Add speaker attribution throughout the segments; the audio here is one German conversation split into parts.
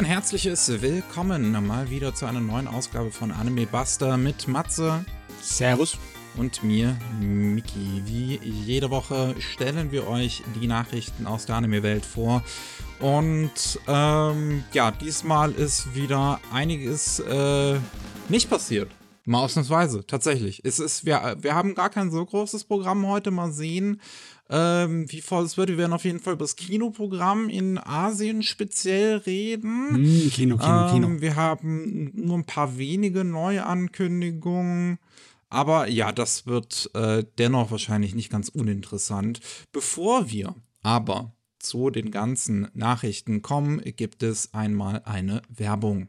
Speaker 1: ein herzliches Willkommen mal wieder zu einer neuen Ausgabe von Anime Buster mit Matze.
Speaker 2: Servus.
Speaker 1: Und mir, Miki. Wie jede Woche stellen wir euch die Nachrichten aus der Anime-Welt vor. Und ähm, ja, diesmal ist wieder einiges äh, nicht passiert. Mal ausnahmsweise, tatsächlich. Es ist, wir, wir haben gar kein so großes Programm heute. Mal sehen, ähm, wie voll es wird. Wir werden auf jeden Fall über das Kinoprogramm in Asien speziell reden.
Speaker 2: Mm, Kino, Kino,
Speaker 1: ähm,
Speaker 2: Kino.
Speaker 1: Wir haben nur ein paar wenige Neuankündigungen. Aber ja, das wird äh, dennoch wahrscheinlich nicht ganz uninteressant. Bevor wir aber zu den ganzen Nachrichten kommen, gibt es einmal eine Werbung.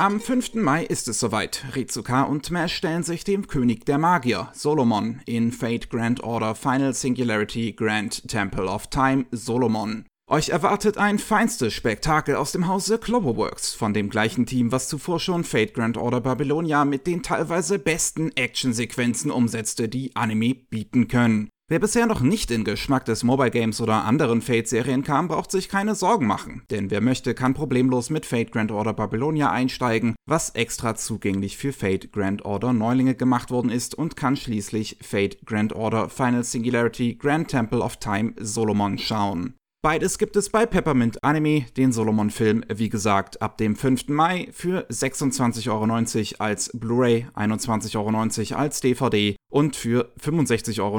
Speaker 1: Am 5. Mai ist es soweit. Rizuka und Mesh stellen sich dem König der Magier, Solomon, in Fate Grand Order Final Singularity Grand Temple of Time, Solomon. Euch erwartet ein feinstes Spektakel aus dem Hause Globoworks, von dem gleichen Team, was zuvor schon Fate Grand Order Babylonia mit den teilweise besten Actionsequenzen umsetzte, die Anime bieten können. Wer bisher noch nicht in Geschmack des Mobile Games oder anderen Fate-Serien kam, braucht sich keine Sorgen machen, denn wer möchte, kann problemlos mit Fate Grand Order Babylonia einsteigen, was extra zugänglich für Fate Grand Order Neulinge gemacht worden ist und kann schließlich Fate Grand Order Final Singularity Grand Temple of Time Solomon schauen. Beides gibt es bei Peppermint Anime, den Solomon-Film, wie gesagt, ab dem 5. Mai für 26,90 Euro als Blu-ray, 21,90 Euro als DVD und für 65,90 Euro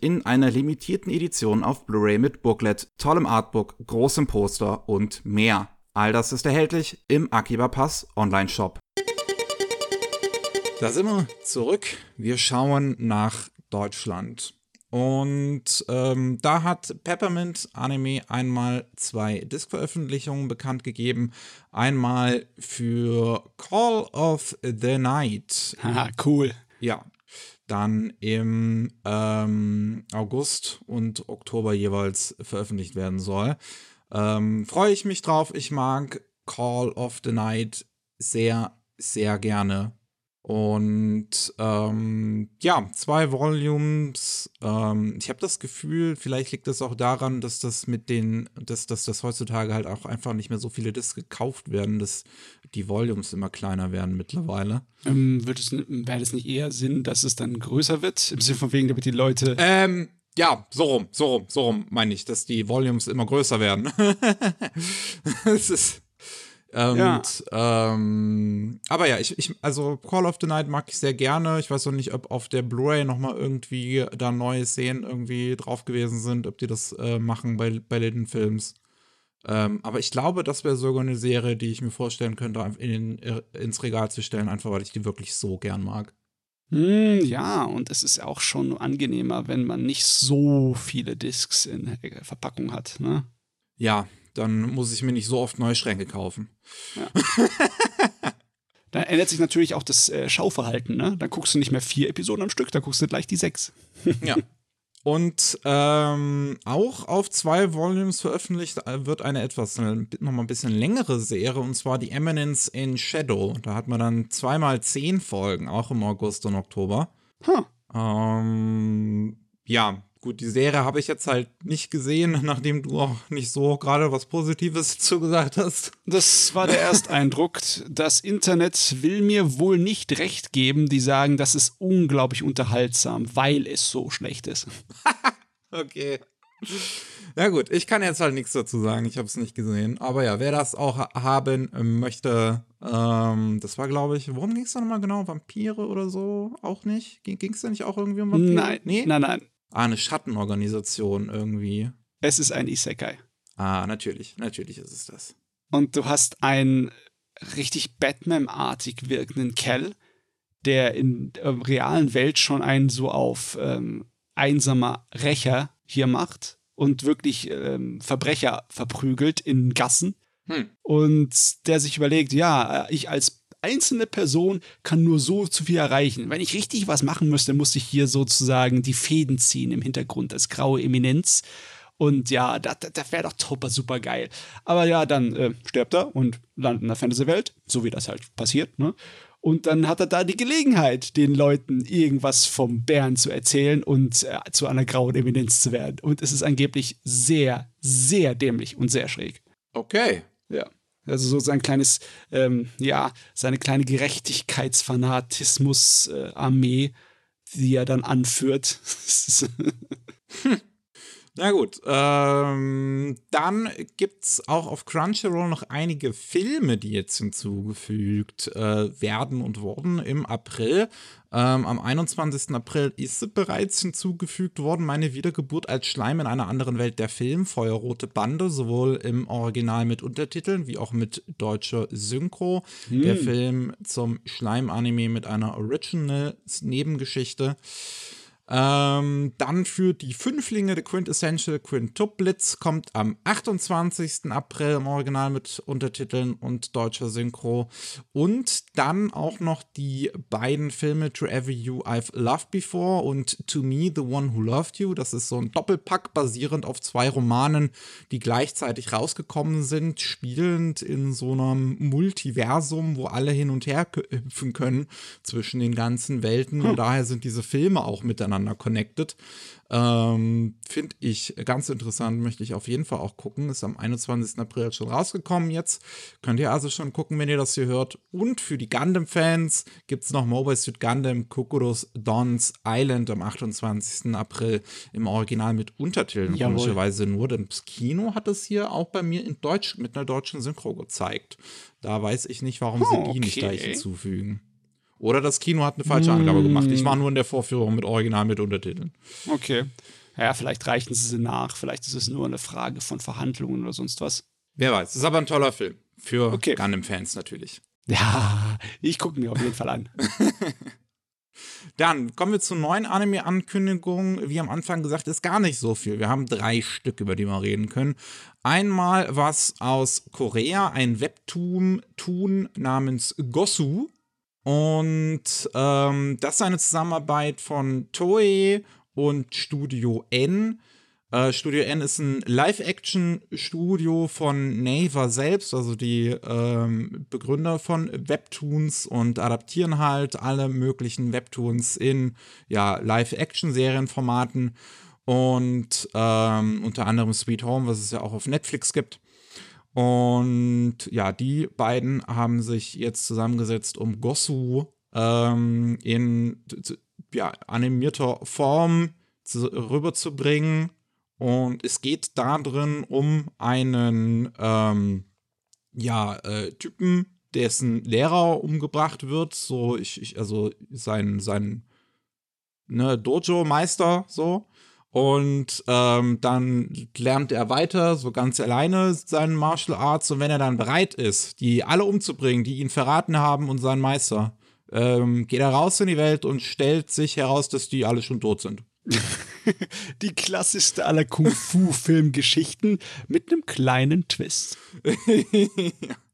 Speaker 1: in einer limitierten Edition auf Blu-ray mit Booklet, tollem Artbook, großem Poster und mehr. All das ist erhältlich im Akiba Pass Online-Shop. Da sind wir zurück. Wir schauen nach Deutschland. Und ähm, da hat Peppermint Anime einmal zwei Disc-Veröffentlichungen bekannt gegeben. Einmal für Call of the Night.
Speaker 2: Haha, cool.
Speaker 1: Ja. Dann im ähm, August und Oktober jeweils veröffentlicht werden soll. Ähm, Freue ich mich drauf. Ich mag Call of the Night sehr, sehr gerne. Und ähm, ja, zwei Volumes. Ähm, ich habe das Gefühl, vielleicht liegt das auch daran, dass das mit den, dass, dass das heutzutage halt auch einfach nicht mehr so viele Discs gekauft werden, dass die Volumes immer kleiner werden mittlerweile.
Speaker 2: Ähm, wird es, wäre es nicht eher Sinn, dass es dann größer wird? Im Sinne von wegen, damit die Leute.
Speaker 1: Ähm, ja, so rum, so rum, so rum meine ich, dass die Volumes immer größer werden. Es ist. Und,
Speaker 2: Ja.
Speaker 1: ähm, aber ja, ich, ich, also Call of the Night mag ich sehr gerne. Ich weiß noch nicht, ob auf der Blu-ray nochmal irgendwie da neue Szenen irgendwie drauf gewesen sind, ob die das äh, machen bei, bei den Films. Ähm, aber ich glaube, das wäre sogar eine Serie, die ich mir vorstellen könnte, einfach in, den- ins Regal zu stellen, einfach weil ich die wirklich so gern mag.
Speaker 2: Hm, ja, und es ist auch schon angenehmer, wenn man nicht so viele Discs in Verpackung hat. Ne?
Speaker 1: Ja, dann muss ich mir nicht so oft neue Schränke kaufen.
Speaker 2: Da ändert sich natürlich auch das äh, Schauverhalten. Ne? Dann guckst du nicht mehr vier Episoden am Stück, dann guckst du gleich die sechs.
Speaker 1: Ja. Und ähm, auch auf zwei Volumes veröffentlicht äh, wird eine etwas äh, nochmal ein bisschen längere Serie, und zwar die Eminence in Shadow. Da hat man dann zweimal zehn Folgen, auch im August und Oktober.
Speaker 2: Huh.
Speaker 1: Ähm, ja, gut, die Serie habe ich jetzt halt nicht gesehen, nachdem du auch nicht so gerade was Positives zugesagt hast.
Speaker 2: Das war der Ersteindruck. Das Internet will mir wohl nicht recht geben, die sagen, das ist unglaublich unterhaltsam, weil es so schlecht ist.
Speaker 1: Okay. Ja gut, ich kann jetzt halt nichts dazu sagen, ich habe es nicht gesehen. Aber ja, wer das auch ha- haben möchte, ähm, das war glaube ich, worum ging es da nochmal genau? Vampire oder so? Auch nicht? Ging es da nicht auch irgendwie um Vampire?
Speaker 2: Nein,
Speaker 1: Nee?
Speaker 2: nein, nein.
Speaker 1: Ah, eine Schattenorganisation irgendwie.
Speaker 2: Es ist ein Isekai.
Speaker 1: Ah, natürlich, natürlich ist es das.
Speaker 2: Und du hast einen richtig Batman-artig wirkenden Kerl, der in der realen Welt schon einen so auf ähm, einsamer Rächer hier macht und wirklich ähm, Verbrecher verprügelt in Gassen.
Speaker 1: Hm.
Speaker 2: Und der sich überlegt, ja, ich als einzelne Person kann nur so zu viel erreichen. Wenn ich richtig was machen müsste, muss ich hier sozusagen die Fäden ziehen im Hintergrund als graue Eminenz. Und ja, das, das wäre doch super, super geil. Aber ja, dann äh, stirbt er und landet in der Fantasy-Welt, so wie das halt passiert, ne? Und dann hat er da die Gelegenheit, den Leuten irgendwas vom Bären zu erzählen und äh, zu einer grauen Eminenz zu werden. Und es ist angeblich sehr, sehr dämlich und sehr schräg.
Speaker 1: Okay.
Speaker 2: Ja. Also so sein kleines, ähm, ja, seine kleine Gerechtigkeitsfanatismus-Armee, äh, die er dann anführt.
Speaker 1: hm. Na gut, ähm, dann gibt es auch auf Crunchyroll noch einige Filme, die jetzt hinzugefügt äh, werden und wurden im April. Ähm, am 21. April ist bereits hinzugefügt worden, meine Wiedergeburt als Schleim in einer anderen Welt der Film, Feuerrote Bande, sowohl im Original mit Untertiteln wie auch mit deutscher Synchro. Hm. Der Film zum Schleim-Anime mit einer Original-Nebengeschichte. Ähm, dann für die Fünflinge The Quintessential Quintuplets kommt am 28. April im Original mit Untertiteln und deutscher Synchro. Und dann auch noch die beiden Filme To Every You I've Loved Before und To Me The One Who Loved You. Das ist so ein Doppelpack basierend auf zwei Romanen, die gleichzeitig rausgekommen sind, spielend in so einem Multiversum, wo alle hin und her hüpfen können zwischen den ganzen Welten. Hm. Und daher sind diese Filme auch miteinander miteinander connected. Ähm, Finde ich ganz interessant, möchte ich auf jeden Fall auch gucken. Ist am 21. April schon rausgekommen jetzt. Könnt ihr also schon gucken, wenn ihr das hier hört. Und für die Gundam-Fans gibt es noch Mobile Suit Gundam Kokoros Dons Island am 28. April im Original mit Untertiteln. Komischerweise nur, denn das Kino hat es hier auch bei mir in Deutsch mit einer deutschen Synchro gezeigt. Da weiß ich nicht, warum oh, sie die okay. nicht gleich hinzufügen. Oder das Kino hat eine falsche Angabe gemacht. Ich war nur in der Vorführung mit Original mit Untertiteln.
Speaker 2: Okay. Ja, vielleicht reichen sie nach. Vielleicht ist es nur eine Frage von Verhandlungen oder sonst was.
Speaker 1: Wer weiß. Ist aber ein toller Film. Für okay. Gundam-Fans natürlich.
Speaker 2: Ja, ich gucke mir auf jeden Fall an.
Speaker 1: Dann kommen wir zur neuen Anime-Ankündigung. Wie am Anfang gesagt, ist gar nicht so viel. Wir haben drei Stück, über die wir reden können. Einmal was aus Korea, ein Webtoon namens Gosu. Und ähm, das ist eine Zusammenarbeit von Toei und Studio N. Äh, Studio N ist ein Live-Action-Studio von Naver selbst, also die ähm, Begründer von Webtoons und adaptieren halt alle möglichen Webtoons in ja, Live-Action-Serienformaten und ähm, unter anderem Sweet Home, was es ja auch auf Netflix gibt. Und ja, die beiden haben sich jetzt zusammengesetzt, um Gosu ähm, in ja, animierter Form zu, rüberzubringen. Und es geht darin um einen ähm, ja, äh, Typen, dessen Lehrer umgebracht wird. So, ich, ich also sein, sein ne, Dojo-Meister, so. Und ähm, dann lernt er weiter, so ganz alleine, seinen Martial Arts. Und wenn er dann bereit ist, die alle umzubringen, die ihn verraten haben und seinen Meister, ähm, geht er raus in die Welt und stellt sich heraus, dass die alle schon tot sind.
Speaker 2: die klassischste aller Kung-Fu-Filmgeschichten mit einem kleinen Twist.
Speaker 1: ja.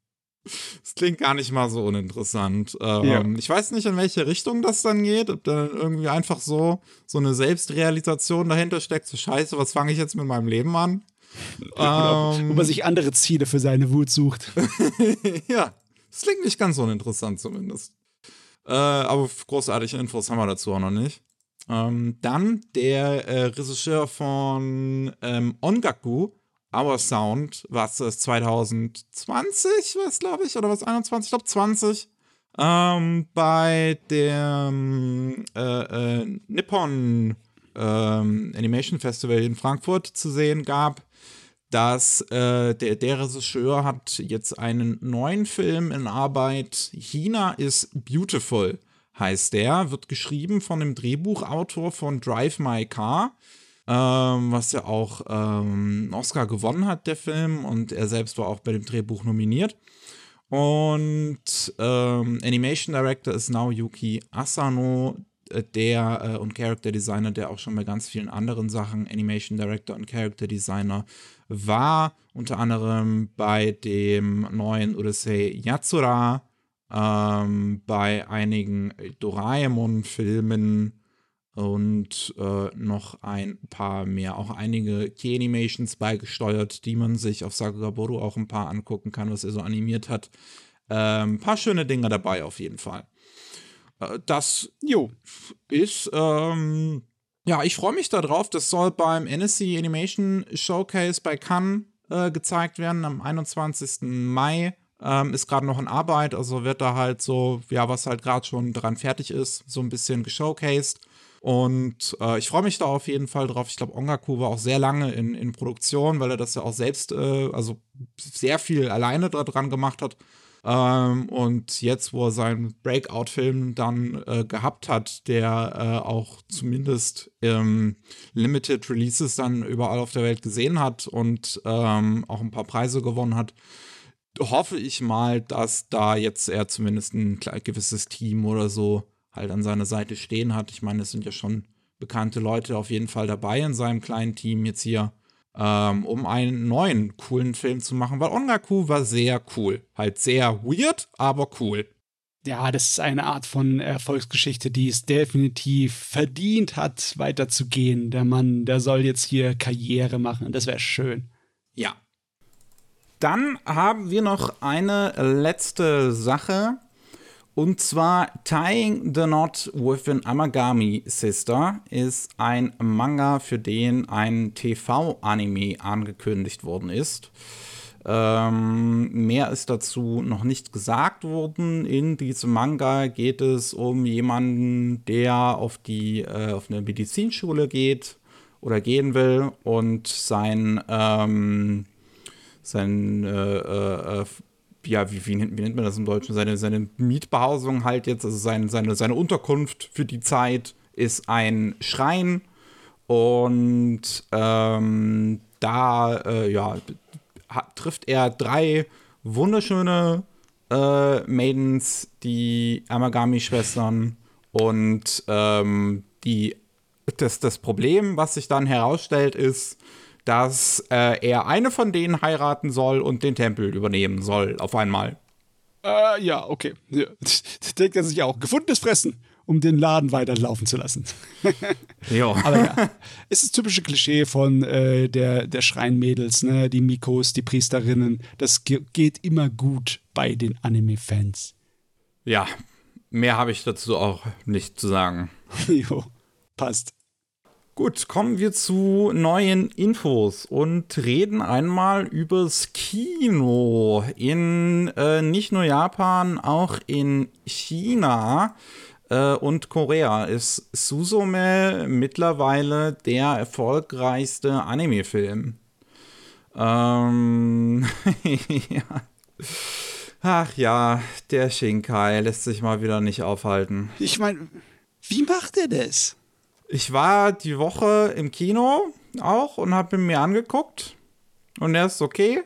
Speaker 1: Das klingt gar nicht mal so uninteressant. Ähm, ja. Ich weiß nicht, in welche Richtung das dann geht. Ob da irgendwie einfach so, so eine Selbstrealisation dahinter steckt. So scheiße, was fange ich jetzt mit meinem Leben an?
Speaker 2: ähm, Wo man sich andere Ziele für seine Wut sucht.
Speaker 1: ja, das klingt nicht ganz uninteressant zumindest. Äh, aber großartige Infos haben wir dazu auch noch nicht. Ähm, dann der äh, Regisseur von ähm, Ongaku Our Sound, was ist 2020, was glaube ich, oder was 21, ich glaube 20, ähm, bei dem äh, äh, Nippon ähm, Animation Festival in Frankfurt zu sehen gab, dass äh, der, der Regisseur hat jetzt einen neuen Film in Arbeit. China is Beautiful heißt der, wird geschrieben von dem Drehbuchautor von Drive My Car ähm, was ja auch ähm, Oscar gewonnen hat, der Film, und er selbst war auch bei dem Drehbuch nominiert. Und ähm, Animation Director ist Naoyuki Asano, äh, der äh, und Character Designer, der auch schon bei ganz vielen anderen Sachen Animation Director und Character Designer war, unter anderem bei dem neuen Odyssey Yatsura, ähm, bei einigen Doraemon-Filmen und äh, noch ein paar mehr, auch einige Key-Animations beigesteuert, die man sich auf Sagagaboro auch ein paar angucken kann, was er so animiert hat. Ein ähm, paar schöne Dinge dabei auf jeden Fall. Äh, das jo, ist, ähm, ja, ich freue mich darauf. Das soll beim NSC Animation Showcase bei Cannes äh, gezeigt werden am 21. Mai. Ähm, ist gerade noch in Arbeit, also wird da halt so, ja, was halt gerade schon dran fertig ist, so ein bisschen geshowcased. Und äh, ich freue mich da auf jeden Fall drauf. Ich glaube, Ongaku war auch sehr lange in, in Produktion, weil er das ja auch selbst, äh, also sehr viel alleine dran gemacht hat. Ähm, und jetzt, wo er seinen Breakout-Film dann äh, gehabt hat, der äh, auch zumindest ähm, Limited Releases dann überall auf der Welt gesehen hat und ähm, auch ein paar Preise gewonnen hat, hoffe ich mal, dass da jetzt er zumindest ein gewisses Team oder so halt an seiner Seite stehen hat. Ich meine, es sind ja schon bekannte Leute auf jeden Fall dabei in seinem kleinen Team jetzt hier ähm, um einen neuen coolen Film zu machen, weil Ongaku war sehr cool. Halt sehr weird, aber cool.
Speaker 2: Ja, das ist eine Art von Erfolgsgeschichte, die es definitiv verdient hat, weiterzugehen. Der Mann, der soll jetzt hier Karriere machen. Das wäre schön.
Speaker 1: Ja. Dann haben wir noch eine letzte Sache. Und zwar Tying the Knot with an Amagami Sister ist ein Manga, für den ein TV-Anime angekündigt worden ist. Ähm, mehr ist dazu noch nicht gesagt worden. In diesem Manga geht es um jemanden, der auf die äh, auf eine Medizinschule geht oder gehen will und sein ähm, sein äh, äh, ja, wie, wie, wie, nennt man das im Deutschen? Seine, seine Mietbehausung halt jetzt, also sein, seine, seine Unterkunft für die Zeit ist ein Schrein. Und ähm, da, äh, ja, hat, trifft er drei wunderschöne äh, Maidens, die Amagami-Schwestern. Und ähm, die, das, das Problem, was sich dann herausstellt, ist, dass äh, er eine von denen heiraten soll und den Tempel übernehmen soll, auf einmal.
Speaker 2: Äh, ja, okay. Ja. Denkt er sich auch. Gefundenes Fressen, um den Laden weiterlaufen zu lassen. ja. Aber ja, es ist das typische Klischee von äh, der, der Schreinmädels, ne? die Mikos, die Priesterinnen. Das ge geht immer gut bei den Anime-Fans.
Speaker 1: Ja, mehr habe ich dazu auch nicht zu sagen.
Speaker 2: jo, passt.
Speaker 1: Gut, kommen wir zu neuen Infos und reden einmal übers Kino in äh, nicht nur Japan, auch in China äh, und Korea ist Suzume mittlerweile der erfolgreichste Anime-Film. Ähm. Ach ja, der Shinkai lässt sich mal wieder nicht aufhalten.
Speaker 2: Ich meine, wie macht er das?
Speaker 1: Ich war die Woche im Kino auch und habe ihn mir angeguckt. Und er ist okay.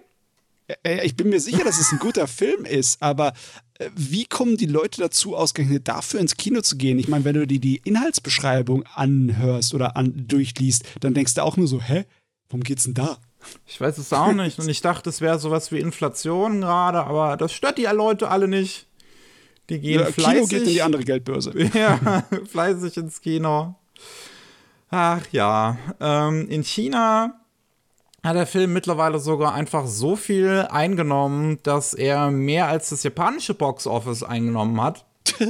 Speaker 2: Ich bin mir sicher, dass es ein guter Film ist, aber äh, wie kommen die Leute dazu, ausgerechnet dafür ins Kino zu gehen? Ich meine, wenn du dir die Inhaltsbeschreibung anhörst oder an, durchliest, dann denkst du auch nur so, hä, worum geht's denn da?
Speaker 1: Ich weiß es auch nicht. Und ich dachte, es wäre sowas wie Inflation gerade, aber das stört die Leute alle nicht. Die gehen ja, fleißig. Kino
Speaker 2: geht in die andere Geldbörse.
Speaker 1: Ja, fleißig ins Kino. Ach ja, ähm, in China hat der Film mittlerweile sogar einfach so viel eingenommen, dass er mehr als das japanische Box Office eingenommen hat.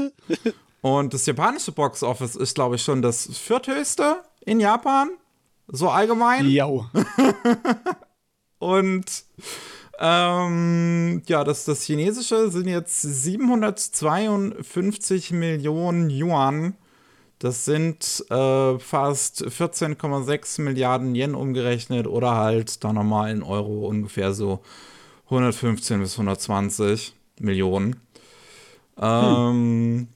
Speaker 1: Und das japanische Box Office ist, glaube ich, schon das vierthöchste in Japan. So allgemein.
Speaker 2: Ja.
Speaker 1: Und ähm, ja, das, das chinesische sind jetzt 752 Millionen Yuan das sind äh, fast 14,6 Milliarden Yen umgerechnet oder halt dann nochmal in Euro ungefähr so 115 bis 120 Millionen. Ähm, hm.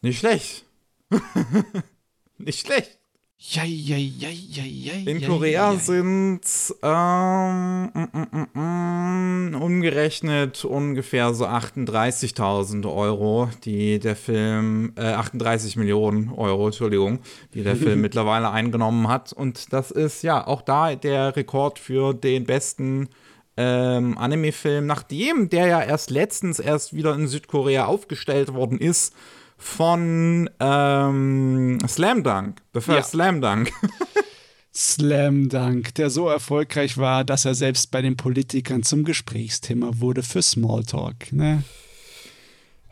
Speaker 1: Nicht schlecht. nicht schlecht.
Speaker 2: Ja, ja, ja, ja, ja,
Speaker 1: In Korea sind ähm, mm, mm, mm, umgerechnet ungefähr so 38.000 Euro, die der Film, äh, 38 Millionen Euro, Entschuldigung, die der Film mittlerweile eingenommen hat. Und das ist ja auch da der Rekord für den besten ähm, Anime-Film, nachdem der ja erst letztens erst wieder in Südkorea aufgestellt worden ist von ähm, Slam Dunk, The First ja. Slam Dunk.
Speaker 2: Slam Dunk, der so erfolgreich war, dass er selbst bei den Politikern zum Gesprächsthema wurde für Smalltalk. Ne?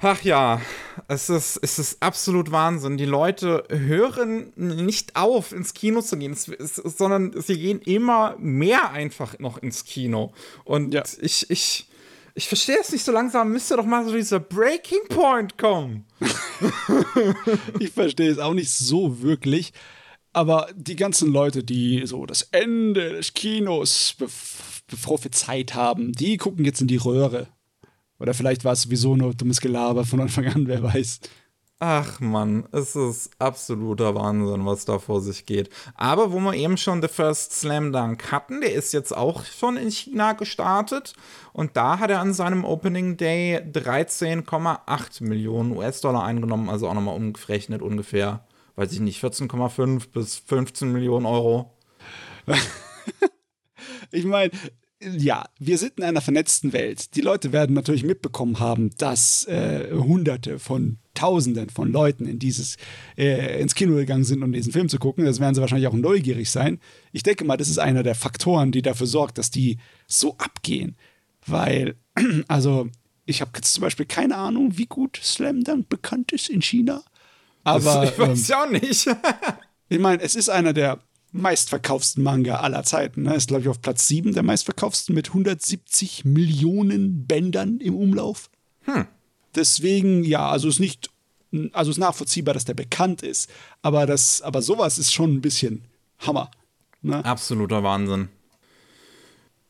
Speaker 1: Ach ja, es ist, es ist absolut Wahnsinn. Die Leute hören nicht auf, ins Kino zu gehen, es, es, sondern sie gehen immer mehr einfach noch ins Kino. Und ja. ich, ich, ich verstehe es nicht so langsam, müsste doch mal so dieser Breaking Point kommen.
Speaker 2: ich verstehe es auch nicht so wirklich. Aber die ganzen Leute, die so das Ende des Kinos prophezeit haben, die gucken jetzt in die Röhre oder vielleicht war es sowieso nur dummes Gelaber von Anfang an, wer weiß.
Speaker 1: Ach man, es ist absoluter Wahnsinn, was da vor sich geht. Aber wo wir eben schon The First Slam Dunk hatten, der ist jetzt auch schon in China gestartet. Und da hat er an seinem Opening Day 13,8 Millionen US-Dollar eingenommen, also auch nochmal umgerechnet ungefähr, weiß ich nicht, 14,5 bis 15 Millionen Euro.
Speaker 2: ich meine, ja, wir sind in einer vernetzten Welt. Die Leute werden natürlich mitbekommen haben, dass äh, Hunderte von Tausenden von Leuten in dieses, äh, ins Kino gegangen sind, um diesen Film zu gucken. Das werden sie wahrscheinlich auch neugierig sein. Ich denke mal, das ist einer der Faktoren, die dafür sorgt, dass die so abgehen. Weil, also, ich habe jetzt zum Beispiel keine Ahnung, wie gut Slam Dunk bekannt ist in China. Aber. Das,
Speaker 1: ich weiß ähm, ja auch nicht.
Speaker 2: ich meine, es ist einer der meistverkaufsten Manga aller Zeiten. Ne? Ist, glaube ich, auf Platz 7 der meistverkaufsten mit 170 Millionen Bändern im Umlauf. Hm. Deswegen, ja, also ist nicht, also ist nachvollziehbar, dass der bekannt ist. Aber, das, aber sowas ist schon ein bisschen Hammer.
Speaker 1: Ne? Absoluter Wahnsinn.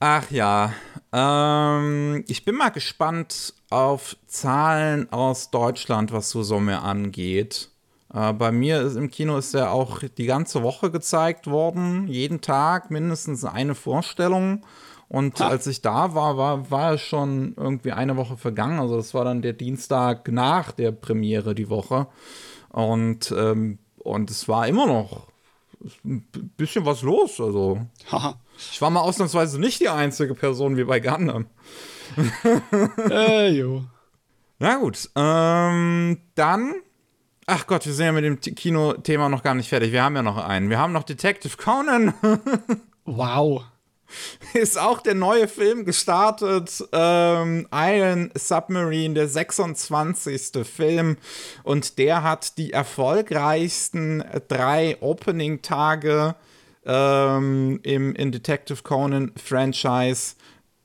Speaker 1: Ach ja, ähm, ich bin mal gespannt auf Zahlen aus Deutschland, was so Summe angeht. Äh, bei mir ist, im Kino ist er auch die ganze Woche gezeigt worden. Jeden Tag mindestens eine Vorstellung. Und ha. als ich da war, war, war es schon irgendwie eine Woche vergangen. Also das war dann der Dienstag nach der Premiere die Woche. Und, ähm, und es war immer noch ein bisschen was los. Also ich war mal ausnahmsweise nicht die einzige Person wie bei Gundam. äh, jo. Na gut, ähm, dann Ach Gott, wir sind ja mit dem Kino-Thema noch gar nicht fertig. Wir haben ja noch einen. Wir haben noch Detective Conan.
Speaker 2: wow.
Speaker 1: Ist auch der neue Film gestartet. Ähm, Iron Submarine, der 26. Film. Und der hat die erfolgreichsten drei Opening-Tage ähm, im in Detective Conan Franchise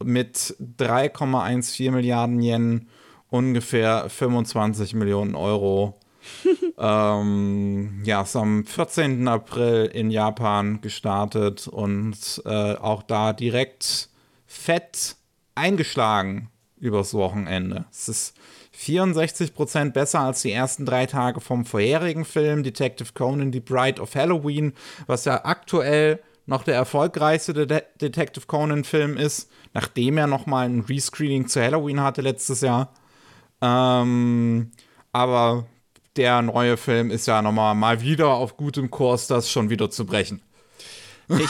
Speaker 1: mit 3,14 Milliarden Yen, ungefähr 25 Millionen Euro ähm, ja, ist am 14. April in Japan gestartet und äh, auch da direkt fett eingeschlagen übers Wochenende. Es ist 64% besser als die ersten drei Tage vom vorherigen Film, Detective Conan, The Bride of Halloween, was ja aktuell noch der erfolgreichste De Detective Conan-Film ist, nachdem er nochmal ein Rescreening zu Halloween hatte letztes Jahr. Ähm, aber der neue Film ist ja nochmal mal wieder auf gutem Kurs, das schon wieder zu brechen.
Speaker 2: Ich,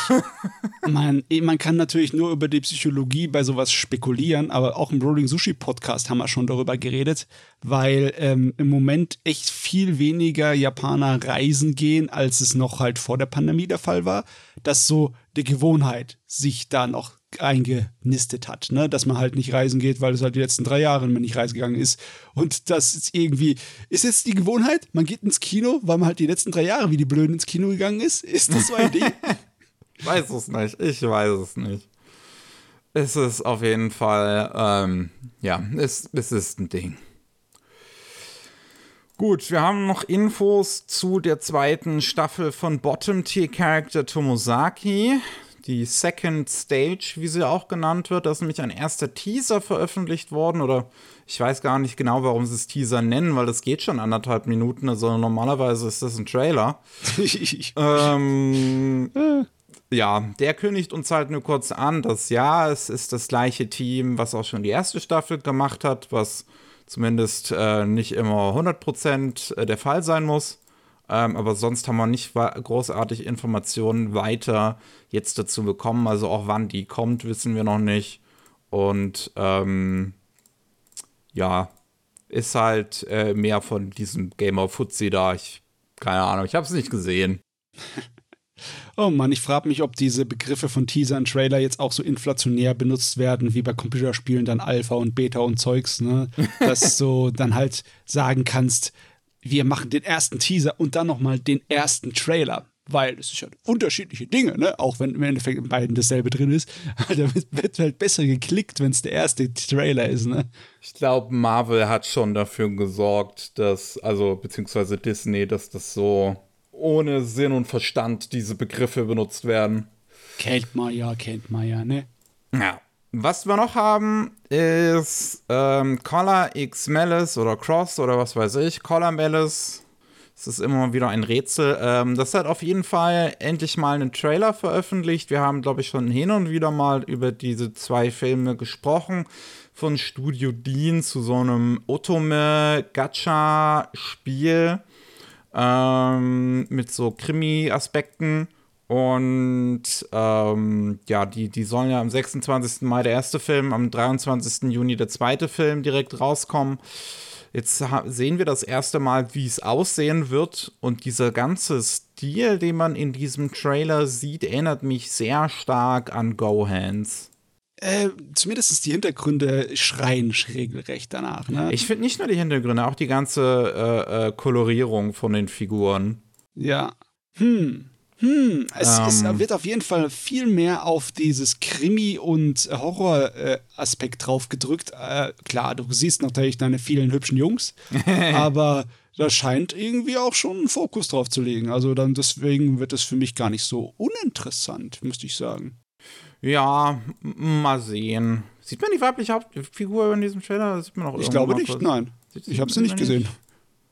Speaker 2: man, man kann natürlich nur über die Psychologie bei sowas spekulieren, aber auch im Rolling Sushi Podcast haben wir schon darüber geredet, weil ähm, im Moment echt viel weniger Japaner reisen gehen, als es noch halt vor der Pandemie der Fall war, dass so die Gewohnheit sich da noch eingenistet hat, ne? dass man halt nicht reisen geht, weil es halt die letzten drei Jahre man nicht reisen gegangen ist. Und das ist irgendwie, ist jetzt die Gewohnheit, man geht ins Kino, weil man halt die letzten drei Jahre wie die Blöden ins Kino gegangen ist? Ist das so ein Ding?
Speaker 1: ich weiß es nicht, ich weiß es nicht. Es ist auf jeden Fall, ähm, ja, es, es ist ein Ding. Gut, wir haben noch Infos zu der zweiten Staffel von Bottom Tier Character Tomosaki die Second Stage, wie sie auch genannt wird. Da ist nämlich ein erster Teaser veröffentlicht worden oder ich weiß gar nicht genau, warum sie es Teaser nennen, weil das geht schon anderthalb Minuten. Also normalerweise ist das ein Trailer. ähm, ja, der kündigt uns halt nur kurz an, dass ja, es ist das gleiche Team, was auch schon die erste Staffel gemacht hat, was zumindest äh, nicht immer 100% äh, der Fall sein muss. Ähm, aber sonst haben wir nicht großartig Informationen weiter jetzt dazu bekommen. Also auch wann die kommt, wissen wir noch nicht. Und ähm, ja, ist halt äh, mehr von diesem Game of Footsie da. Ich, keine Ahnung, ich habe es nicht gesehen.
Speaker 2: Oh Mann, ich frage mich, ob diese Begriffe von Teaser und Trailer jetzt auch so inflationär benutzt werden, wie bei Computerspielen dann Alpha und Beta und Zeugs, ne? Dass du dann halt sagen kannst, wir machen den ersten Teaser und dann nochmal den ersten Trailer. Weil es ist ja unterschiedliche Dinge, ne? Auch wenn im Endeffekt in beiden dasselbe drin ist. da wird halt besser geklickt, wenn es der erste Trailer ist, ne?
Speaker 3: Ich glaube, Marvel hat schon dafür gesorgt, dass, also, beziehungsweise Disney, dass das so ohne Sinn und Verstand diese Begriffe benutzt werden.
Speaker 2: Kennt man ja, kennt man ja, ne?
Speaker 1: Ja. Was wir noch haben, ist ähm, Collar X Malice oder Cross oder was weiß ich. Collar Malice. Es ist immer wieder ein Rätsel. Ähm, das hat auf jeden Fall endlich mal einen Trailer veröffentlicht. Wir haben, glaube ich, schon hin und wieder mal über diese zwei Filme gesprochen. Von Studio Dean zu so einem Otome-Gacha-Spiel ähm, mit so Krimi-Aspekten. Und ähm, ja, die, die sollen ja am 26. Mai der erste Film, am 23. Juni der zweite Film direkt rauskommen. Jetzt sehen wir das erste Mal, wie es aussehen wird. Und dieser ganze Stil, den man in diesem Trailer sieht, erinnert mich sehr stark an Go Hands.
Speaker 2: Äh, zumindest die Hintergründe schreien regelrecht danach. Ne?
Speaker 1: Ich finde nicht nur die Hintergründe, auch die ganze äh, äh, Kolorierung von den Figuren.
Speaker 2: Ja. Hm. Hm, es, ähm, es, wird auf jeden Fall viel mehr auf dieses Krimi- und Horror-Aspekt äh, drauf gedrückt. Äh, klar, du siehst natürlich deine vielen hübschen Jungs, aber da scheint irgendwie auch schon einen Fokus drauf zu legen. Also dann deswegen wird es für mich gar nicht so uninteressant, müsste ich sagen.
Speaker 1: Ja, mal sehen. Sieht man die weibliche Hauptfigur in diesem Trailer?
Speaker 2: sieht man auch ich glaube nicht, nein. ich habe sie nicht gesehen.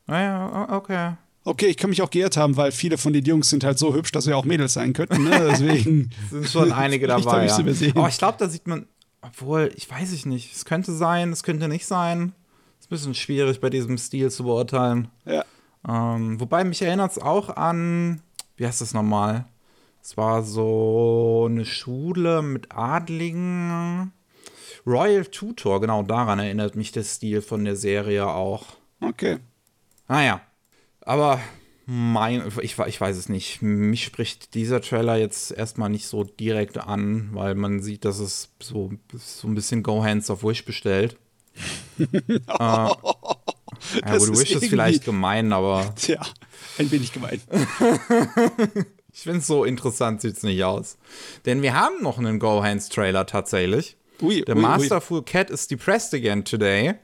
Speaker 1: Naja, ah okay.
Speaker 2: Okay, ich kann mich auch geirrt haben, weil viele von den Jungs sind halt so hübsch, dass sie auch Mädels sein könnten. Ne? Deswegen
Speaker 1: sind schon einige dabei. Ja. Aber ich glaube, da sieht man, obwohl, ich weiß ich nicht. Es könnte sein, es könnte nicht sein. Ist ein bisschen schwierig bei diesem Stil zu beurteilen.
Speaker 2: Ja.
Speaker 1: Ähm, wobei mich erinnert es auch an, wie heißt das nochmal? Es war so eine Schule mit Adligen. Royal Tutor, genau daran erinnert mich der Stil von der Serie auch.
Speaker 2: Okay.
Speaker 1: Naja. Aber mein, ich, ich weiß es nicht. Mich spricht dieser Trailer jetzt erstmal nicht so direkt an, weil man sieht, dass es so, so ein bisschen Go Hands of Wish bestellt. äh, ja, gut, Wish ist vielleicht gemein, aber.
Speaker 2: Tja, ein wenig gemein.
Speaker 1: ich finde, so interessant sieht es nicht aus. Denn wir haben noch einen Go Hands Trailer tatsächlich. Ui, The ui, Masterful ui. Cat is depressed again today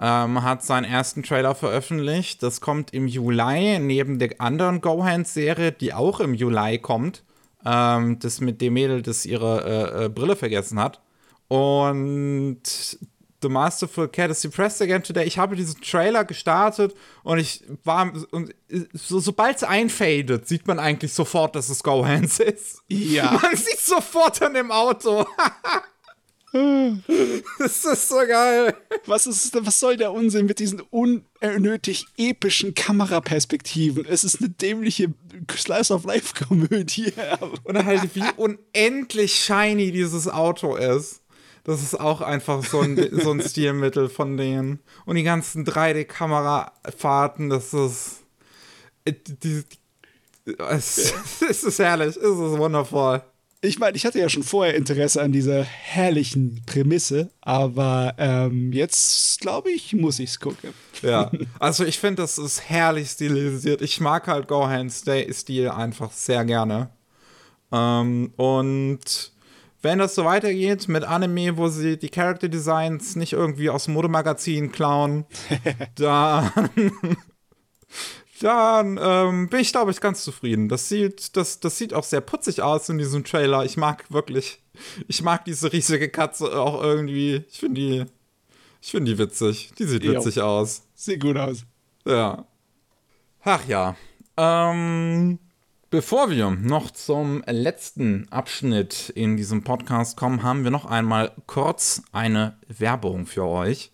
Speaker 1: ähm, hat seinen ersten Trailer veröffentlicht. Das kommt im Juli neben der anderen Go-Hand-Serie, die auch im Juli kommt. Ähm, das mit dem Mädel, das ihre äh, äh, Brille vergessen hat. Und The Masterful Cat is Depressed Again Today. Ich habe diesen Trailer gestartet und ich war. Und so, sobald es einfadet, sieht man eigentlich sofort, dass es Go Hands ist.
Speaker 2: Ja.
Speaker 1: Man sieht sofort an dem Auto. das ist so geil.
Speaker 2: Was, ist, was soll der Unsinn mit diesen unnötig epischen Kameraperspektiven? Es ist eine dämliche Slice-of-Life-Komödie.
Speaker 1: Und halt, wie unendlich shiny dieses Auto ist. Das ist auch einfach so ein, so ein Stilmittel von denen. Und die ganzen 3D-Kamerafahrten, das ist. Die, die, es, es ist herrlich, es ist wundervoll
Speaker 2: ich meine, ich hatte ja schon vorher Interesse an dieser herrlichen Prämisse, aber ähm, jetzt glaube ich, muss ich es gucken.
Speaker 1: Ja, also ich finde, das ist herrlich stilisiert. Ich mag halt Gohans Stil einfach sehr gerne. Ähm, und wenn das so weitergeht mit Anime, wo sie die Character Designs nicht irgendwie aus dem Modemagazin klauen, dann dann ähm, bin ich, glaube ich, ganz zufrieden. Das sieht, das, das sieht auch sehr putzig aus in diesem Trailer. Ich mag wirklich, ich mag diese riesige Katze auch irgendwie. Ich finde die, ich finde die witzig. Die sieht witzig jo. aus.
Speaker 2: Sieht gut aus.
Speaker 1: Ja. Ach ja. Ähm, bevor wir noch zum letzten Abschnitt in diesem Podcast kommen, haben wir noch einmal kurz eine Werbung für euch.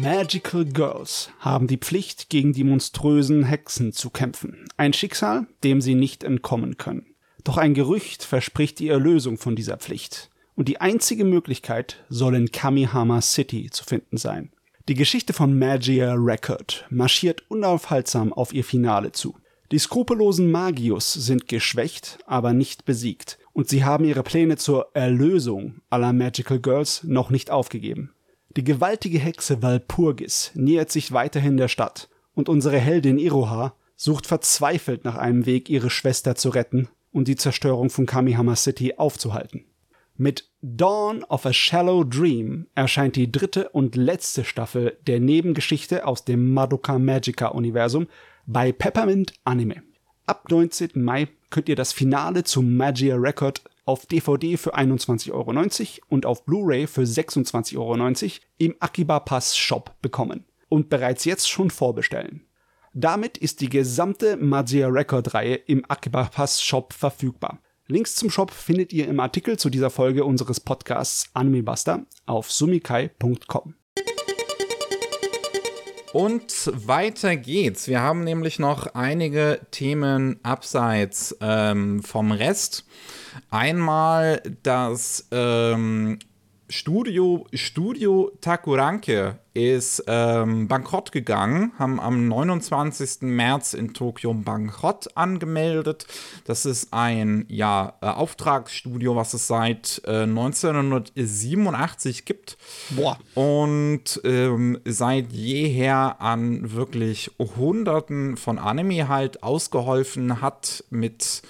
Speaker 2: Magical Girls haben die Pflicht, gegen die monströsen Hexen zu kämpfen. Ein Schicksal, dem sie nicht entkommen können. Doch ein Gerücht verspricht die Erlösung von dieser Pflicht. Und die einzige Möglichkeit soll in Kamihama City zu finden sein. Die Geschichte von Magia Record marschiert unaufhaltsam auf ihr Finale zu. Die skrupellosen Magius sind geschwächt, aber nicht besiegt. Und sie haben ihre Pläne zur Erlösung aller Magical Girls noch nicht aufgegeben. Die gewaltige Hexe Walpurgis nähert sich weiterhin der Stadt. Und unsere Heldin Iroha sucht verzweifelt nach einem Weg, ihre Schwester zu retten und die Zerstörung von Kamihama City aufzuhalten. Mit Dawn of a Shallow Dream erscheint die dritte und letzte Staffel der Nebengeschichte aus dem Madoka Magica Universum bei Peppermint Anime. Ab 19. Mai könnt ihr das Finale zu Magia Record auf DVD für 21,90 Euro und auf Blu-ray für 26,90 Euro im Akiba Pass Shop bekommen und bereits jetzt schon vorbestellen. Damit ist die gesamte Magia Record Reihe im Akiba Pass Shop verfügbar. Links zum Shop findet ihr im Artikel zu dieser Folge unseres Podcasts Animebuster auf sumikai.com.
Speaker 1: Und weiter geht's. Wir haben nämlich noch einige Themen abseits ähm, vom Rest. Einmal das ähm, Studio, Studio Takuranke ist ähm, bankrott gegangen, haben am 29. März in Tokio bankrott angemeldet. Das ist ein ja, äh, Auftragsstudio, was es seit äh, 1987 gibt.
Speaker 2: Boah.
Speaker 1: Und ähm, seit jeher an wirklich Hunderten von Anime halt ausgeholfen hat mit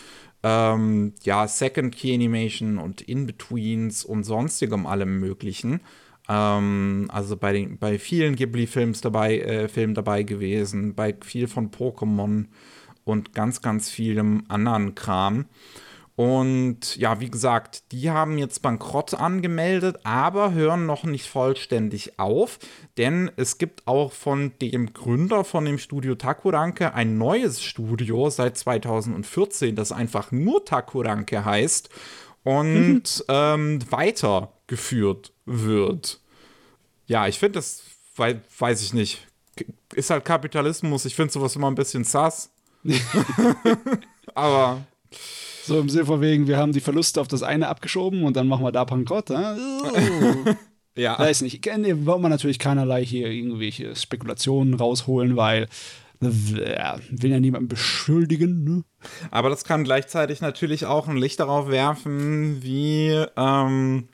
Speaker 1: ähm, ja, Second Key Animation und In-Betweens und sonstigem allem Möglichen. Ähm, also bei, den, bei vielen Ghibli-Films dabei, äh, Filmen dabei gewesen, bei viel von Pokémon und ganz, ganz vielem anderen Kram. Und ja, wie gesagt, die haben jetzt Bankrott angemeldet, aber hören noch nicht vollständig auf, denn es gibt auch von dem Gründer von dem Studio Takuranke ein neues Studio seit 2014, das einfach nur Takuranke heißt und mhm. ähm, weitergeführt wird. Ja, ich finde das, weil, weiß ich nicht, ist halt Kapitalismus. Ich finde sowas immer ein bisschen sass. aber
Speaker 2: so im Sinne von wegen, wir haben die Verluste auf das eine abgeschoben und dann machen wir da Bankrott. Äh? ja. Weiß nicht. Nee, wollen wir natürlich keinerlei hier irgendwelche Spekulationen rausholen, weil ja, will ja niemanden beschuldigen. Ne?
Speaker 1: Aber das kann gleichzeitig natürlich auch ein Licht darauf werfen, wie ähm,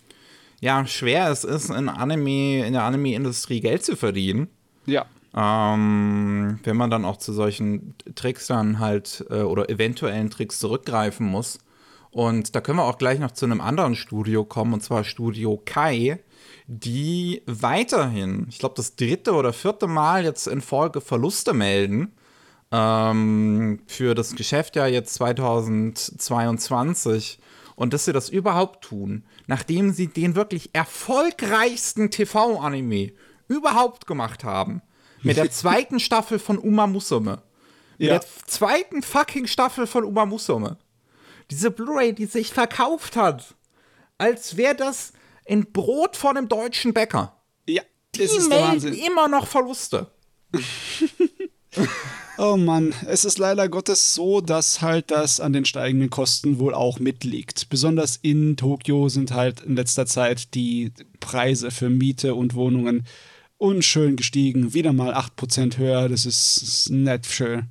Speaker 1: ja, schwer es ist, in Anime, in der Anime-Industrie Geld zu verdienen.
Speaker 2: Ja.
Speaker 1: Ähm, wenn man dann auch zu solchen Tricks dann halt äh, oder eventuellen Tricks zurückgreifen muss. Und da können wir auch gleich noch zu einem anderen Studio kommen, und zwar Studio Kai, die weiterhin, ich glaube, das dritte oder vierte Mal jetzt in Folge Verluste melden ähm, für das Geschäftsjahr jetzt 2022. Und dass sie das überhaupt tun, nachdem sie den wirklich erfolgreichsten TV-Anime überhaupt gemacht haben. Mit der zweiten Staffel von Uma Musume. Mit ja. der zweiten fucking Staffel von Uma Musume. Diese Blu-ray, die sich verkauft hat, als wäre das ein Brot von einem deutschen Bäcker.
Speaker 2: Ja,
Speaker 1: das die ist der Wahnsinn. immer noch Verluste.
Speaker 2: oh Mann, es ist leider Gottes so, dass halt das an den steigenden Kosten wohl auch mitliegt. Besonders in Tokio sind halt in letzter Zeit die Preise für Miete und Wohnungen unschön gestiegen. Wieder mal 8% höher. Das ist, nett schön.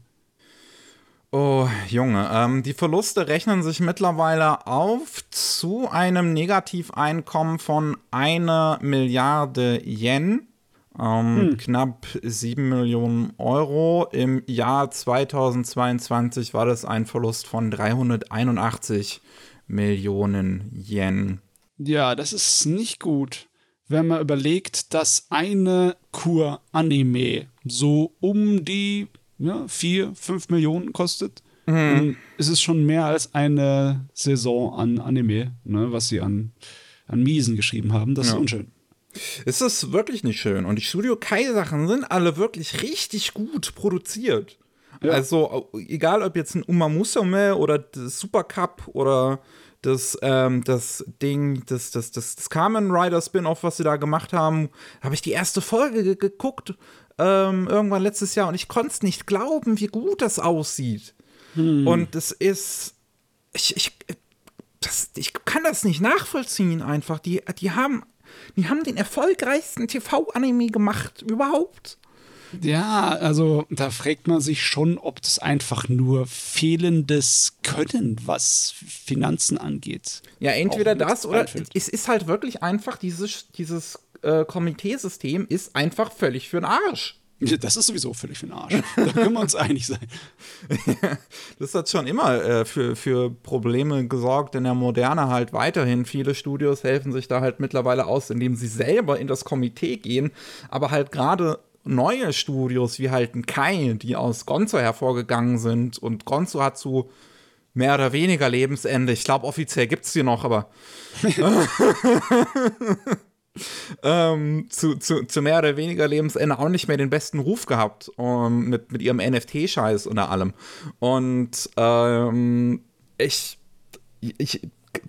Speaker 1: Oh, Junge, ähm, die Verluste rechnen sich mittlerweile auf zu einem Negativeinkommen von einer Milliarde Yen, ähm, hm. knapp 7 Millionen Euro. Im Jahr 2022 war das ein Verlust von 381 Millionen Yen.
Speaker 2: Ja, das ist nicht gut wenn man überlegt, dass eine Kur Anime so um die ja, 4, 5 Millionen kostet. Mhm. ist es schon mehr als eine Saison an Anime, ne, was sie an, an Miesen geschrieben haben. Das ja. ist unschön.
Speaker 1: Es ist wirklich nicht schön. Und die Studio Kai-Sachen sind alle wirklich richtig gut produziert. Ja. Also, egal ob jetzt ein Umamusume oder Super Cup oder das, ähm, das Ding, das, das, das, das Kamen Rider Spin-off, was sie da gemacht haben, habe ich die erste Folge ge geguckt, ähm, irgendwann letztes Jahr, und ich konnte es nicht glauben, wie gut das aussieht. Hm. Und das ist, ich, ich, das, ich kann das nicht nachvollziehen einfach. Die, die haben, die haben den erfolgreichsten TV-Anime gemacht überhaupt.
Speaker 2: Ja, also da fragt man sich schon, ob das einfach nur fehlendes Können, was Finanzen angeht.
Speaker 1: Ja, entweder das oder es ist halt wirklich einfach dieses, dieses äh, Komiteesystem ist einfach völlig für den Arsch.
Speaker 2: Das ist sowieso völlig für den Arsch. Da können wir uns einig sein.
Speaker 1: das hat schon immer äh, für, für Probleme gesorgt in der Moderne halt weiterhin. Viele Studios helfen sich da halt mittlerweile aus, indem sie selber in das Komitee gehen, aber halt gerade neue Studios wie halt ein Kai, die aus Gonzo hervorgegangen sind und Gonzo hat so mehr oder weniger Lebensende. Ich glaube, offiziell gibt es die noch, aber ähm, zu, zu, zu, mehr oder weniger Lebensende auch nicht mehr den besten Ruf gehabt um, ähm, mit, mit ihrem NFT-Scheiß unter allem. Und ähm, ich, ich,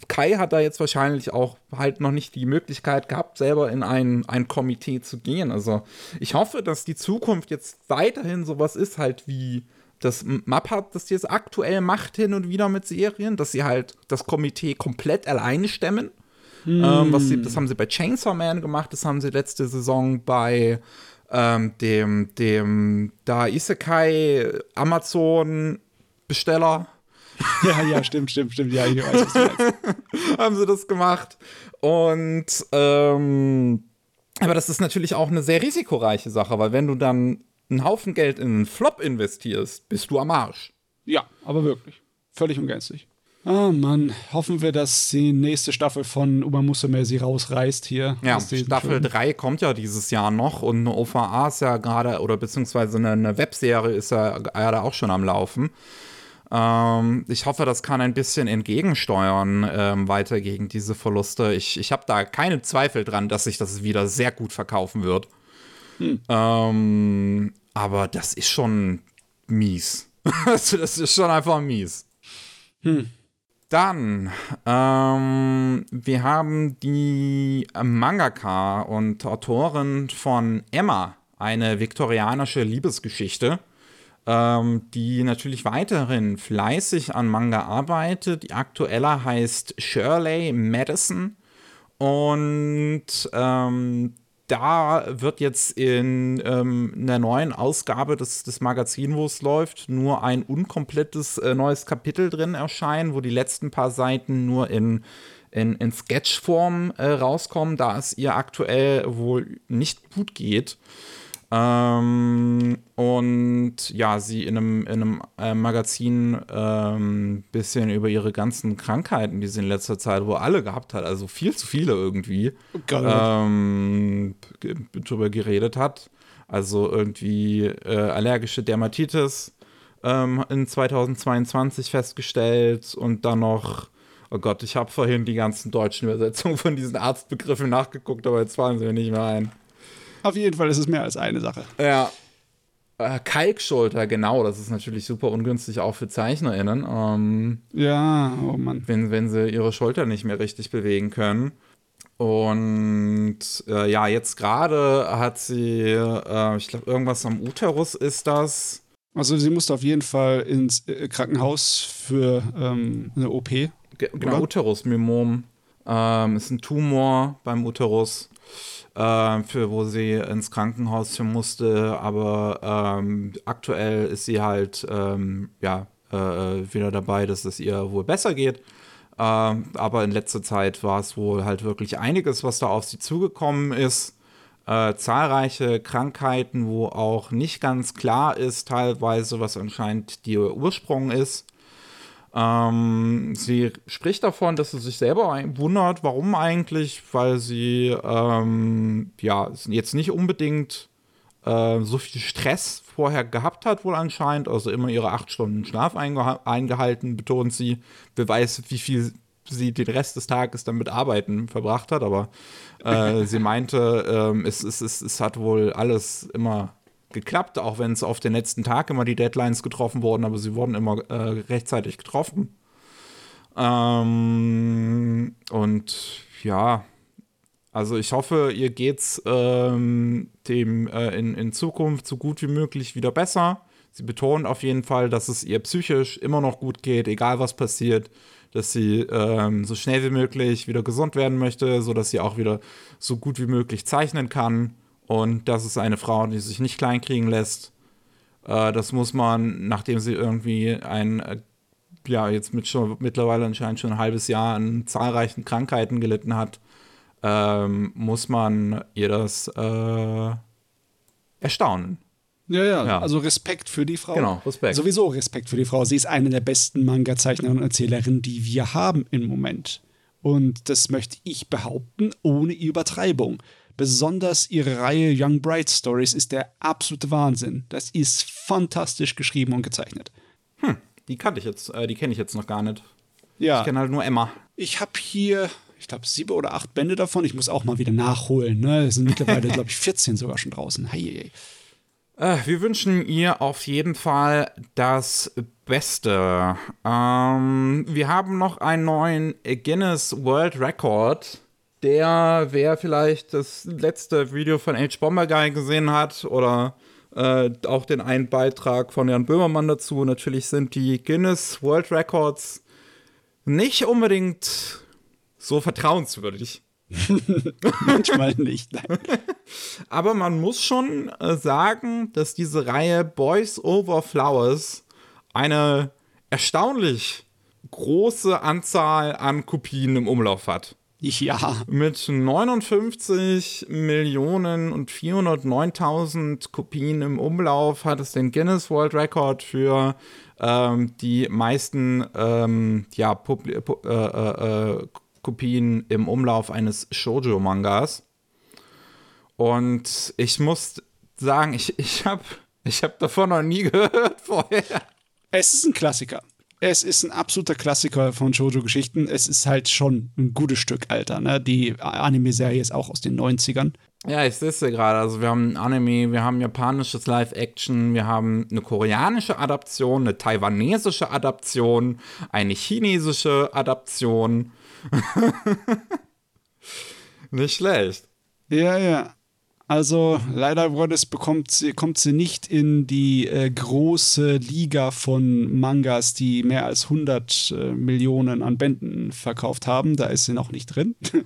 Speaker 1: Kai hat da jetzt wahrscheinlich auch halt noch nicht die Möglichkeit gehabt, selber in ein, ein Komitee zu gehen. Also ich hoffe, dass die Zukunft jetzt weiterhin sowas ist, halt wie das Map hat, das jetzt aktuell macht hin und wieder mit Serien, dass sie halt das Komitee komplett alleine stemmen Mm. Ähm, was sie, das haben sie bei Chainsaw Man gemacht, das haben sie letzte Saison bei ähm, dem, dem da Isekai Amazon Besteller.
Speaker 2: Ja, ja, stimmt, stimmt, stimmt. Ja, ich weiß, was du meinst.
Speaker 1: haben sie das gemacht. Und ähm, aber das ist natürlich auch eine sehr risikoreiche Sache, weil wenn du dann einen Haufen Geld in einen Flop investierst, bist du am Arsch.
Speaker 2: Ja, aber wirklich. Völlig und gänzlich. Oh Mann, hoffen wir, dass die nächste Staffel von Uma Musume sie rausreißt hier.
Speaker 1: Ja, Staffel 3 kommt ja dieses Jahr noch und eine OVA ist ja gerade, oder beziehungsweise eine, eine Webserie ist ja gerade auch schon am Laufen. Ähm, ich hoffe, das kann ein bisschen entgegensteuern ähm, weiter gegen diese Verluste. Ich, ich habe da keine Zweifel dran, dass sich das wieder sehr gut verkaufen wird. Hm. Ähm, aber das ist schon mies. also, das ist schon einfach mies. Hm. Dann, ähm, wir haben die Mangaka und Autorin von Emma, eine viktorianische Liebesgeschichte, ähm, die natürlich weiterhin fleißig an Manga arbeitet. Die aktuelle heißt Shirley Madison und ähm, da wird jetzt in ähm, einer neuen Ausgabe des, des Magazins, wo es läuft, nur ein unkomplettes äh, neues Kapitel drin erscheinen, wo die letzten paar Seiten nur in, in, in Sketchform äh, rauskommen, da es ihr aktuell wohl nicht gut geht. Ähm, und ja, sie in einem, in einem äh, Magazin ähm, bisschen über ihre ganzen Krankheiten, die sie in letzter Zeit wohl alle gehabt hat, also viel zu viele irgendwie, ähm, drüber geredet hat. Also irgendwie äh, allergische Dermatitis ähm, in 2022 festgestellt und dann noch Oh Gott, ich habe vorhin die ganzen deutschen Übersetzungen von diesen Arztbegriffen nachgeguckt, aber jetzt fallen sie mir nicht mehr ein.
Speaker 2: Auf jeden Fall ist es mehr als eine Sache.
Speaker 1: Ja. Äh, Kalkschulter, genau, das ist natürlich super ungünstig auch für ZeichnerInnen. Ähm,
Speaker 2: ja, oh Mann.
Speaker 1: Wenn, wenn sie ihre Schulter nicht mehr richtig bewegen können. Und äh, ja, jetzt gerade hat sie, äh, ich glaube, irgendwas am Uterus ist das.
Speaker 2: Also sie musste auf jeden Fall ins äh, Krankenhaus für ähm, eine OP. Ge
Speaker 1: genau, Uterusmymom. Ähm, ist ein Tumor beim Uterus äh, für wo sie ins Krankenhaus musste. Aber ähm, aktuell ist sie halt ähm, ja, äh, wieder dabei, dass es ihr wohl besser geht. Ähm, aber in letzter Zeit war es wohl halt wirklich einiges, was da auf sie zugekommen ist. Äh, zahlreiche Krankheiten, wo auch nicht ganz klar ist, teilweise, was anscheinend der Ursprung ist. Ähm, sie spricht davon, dass sie sich selber wundert, warum eigentlich, weil sie ähm, ja jetzt nicht unbedingt äh, so viel Stress vorher gehabt hat, wohl anscheinend. Also immer ihre acht Stunden Schlaf einge eingehalten, betont sie. Wer weiß, wie viel sie den Rest des Tages dann mit Arbeiten verbracht hat, aber äh, sie meinte, äh, es, es, es, es hat wohl alles immer geklappt, auch wenn es auf den letzten Tag immer die Deadlines getroffen wurden, aber sie wurden immer äh, rechtzeitig getroffen. Ähm, und ja, also ich hoffe, ihr geht's ähm, dem äh, in, in Zukunft so gut wie möglich wieder besser. Sie betont auf jeden Fall, dass es ihr psychisch immer noch gut geht, egal was passiert, dass sie ähm, so schnell wie möglich wieder gesund werden möchte, sodass sie auch wieder so gut wie möglich zeichnen kann Und das ist eine Frau, die sich nicht kleinkriegen lässt. Äh, das muss man, nachdem sie irgendwie ein, äh, ja, jetzt mit schon mittlerweile anscheinend schon ein halbes Jahr an zahlreichen Krankheiten gelitten hat, ähm, muss man ihr das äh, erstaunen.
Speaker 2: Ja, ja, ja, also Respekt für die Frau.
Speaker 1: Genau, Respekt.
Speaker 2: Sowieso Respekt für die Frau. Sie ist eine der besten Manga-Zeichnerinnen und Erzählerinnen, die wir haben im Moment. Und das möchte ich behaupten, ohne Übertreibung. Besonders ihre Reihe Young Bright Stories ist der absolute Wahnsinn. Das ist fantastisch geschrieben und gezeichnet.
Speaker 1: Hm, die kannte ich jetzt, äh, die kenne ich jetzt noch gar nicht.
Speaker 2: Ja.
Speaker 1: Ich kenne halt nur Emma.
Speaker 2: Ich habe hier, ich glaube, sieben oder acht Bände davon. Ich muss auch mal wieder nachholen. Ne? Es sind mittlerweile, glaube ich, 14 sogar schon draußen. Hey, hey.
Speaker 1: Äh, wir wünschen ihr auf jeden Fall das Beste. Ähm, wir haben noch einen neuen Guinness World Record. Der, wer vielleicht das letzte Video von H. Bomber Guy gesehen hat oder äh, auch den einen Beitrag von Jan Böhmermann dazu, natürlich sind die Guinness World Records nicht unbedingt so vertrauenswürdig.
Speaker 2: Manchmal nicht.
Speaker 1: Aber man muss schon äh, sagen, dass diese Reihe Boys Over Flowers eine erstaunlich große Anzahl an Kopien im Umlauf hat.
Speaker 2: Ja.
Speaker 1: Mit 59 Millionen und 409.000 Kopien im Umlauf hat es den Guinness World Record für ähm, die meisten ähm, ja, Publi äh, äh, äh, Kopien im Umlauf eines Shoujo-Mangas. Und ich muss sagen, ich, ich habe ich hab davon noch nie gehört vorher.
Speaker 2: Es ist ein Klassiker. Es ist ein absoluter Klassiker von Shoujo-Geschichten. Es ist halt schon ein gutes Stück Alter. Ne? Die Anime-Serie ist auch aus den 90ern.
Speaker 1: Ja, ich sehe es ja gerade. Also, wir haben ein Anime, wir haben japanisches Live-Action, wir haben eine koreanische Adaption, eine taiwanesische Adaption, eine chinesische Adaption. Nicht schlecht.
Speaker 2: Ja, ja. Also leider Gottes bekommt sie, kommt sie nicht in die äh, große Liga von Mangas, die mehr als 100 äh, Millionen an Bänden verkauft haben. Da ist sie noch nicht drin.